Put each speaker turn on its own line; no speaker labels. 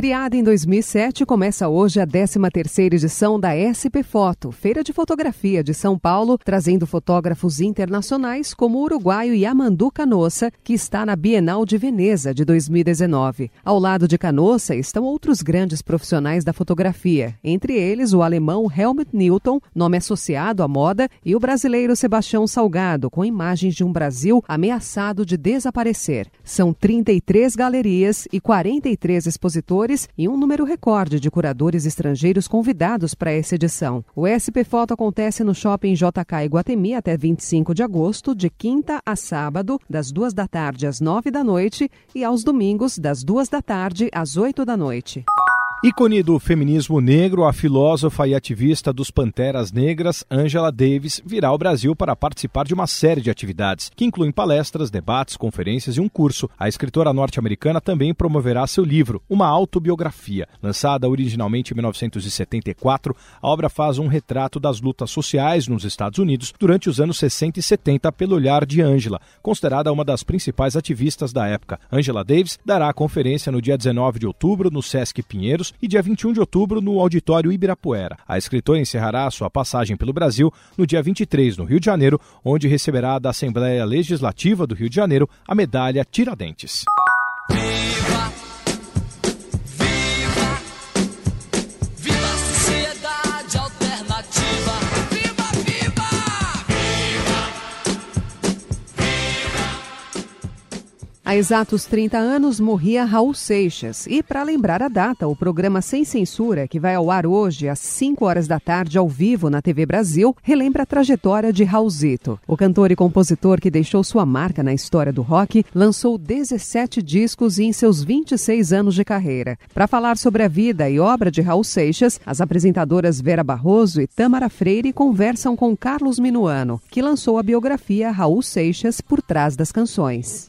Criada em 2007, começa hoje a 13ª edição da SP Foto, Feira de Fotografia de São Paulo, trazendo fotógrafos internacionais como o uruguaio Yamandu Canossa, que está na Bienal de Veneza de 2019. Ao lado de Canossa estão outros grandes profissionais da fotografia, entre eles o alemão Helmut Newton, nome associado à moda, e o brasileiro Sebastião Salgado, com imagens de um Brasil ameaçado de desaparecer. São 33 galerias e 43 expositores e um número recorde de curadores estrangeiros convidados para essa edição. O SP Foto acontece no Shopping JK Iguatemi até 25 de agosto, de quinta a sábado, das duas da tarde às nove da noite e aos domingos, das duas da tarde às oito da noite.
Ícone do feminismo negro, a filósofa e ativista dos Panteras Negras, Angela Davis, virá ao Brasil para participar de uma série de atividades, que incluem palestras, debates, conferências e um curso. A escritora norte-americana também promoverá seu livro, uma autobiografia. Lançada originalmente em 1974, a obra faz um retrato das lutas sociais nos Estados Unidos durante os anos 60 e 70 pelo olhar de Angela, considerada uma das principais ativistas da época. Angela Davis dará a conferência no dia 19 de outubro no Sesc Pinheiros e dia 21 de outubro no Auditório Ibirapuera. A escritora encerrará sua passagem pelo Brasil no dia 23 no Rio de Janeiro, onde receberá da Assembleia Legislativa do Rio de Janeiro a medalha Tiradentes.
Há exatos 30 anos morria Raul Seixas. E para lembrar a data, o programa Sem Censura, que vai ao ar hoje às 5 horas da tarde ao vivo na TV Brasil, relembra a trajetória de Raulzito. O cantor e compositor que deixou sua marca na história do rock lançou 17 discos em seus 26 anos de carreira. Para falar sobre a vida e obra de Raul Seixas, as apresentadoras Vera Barroso e Tamara Freire conversam com Carlos Minuano, que lançou a biografia Raul Seixas por trás das canções.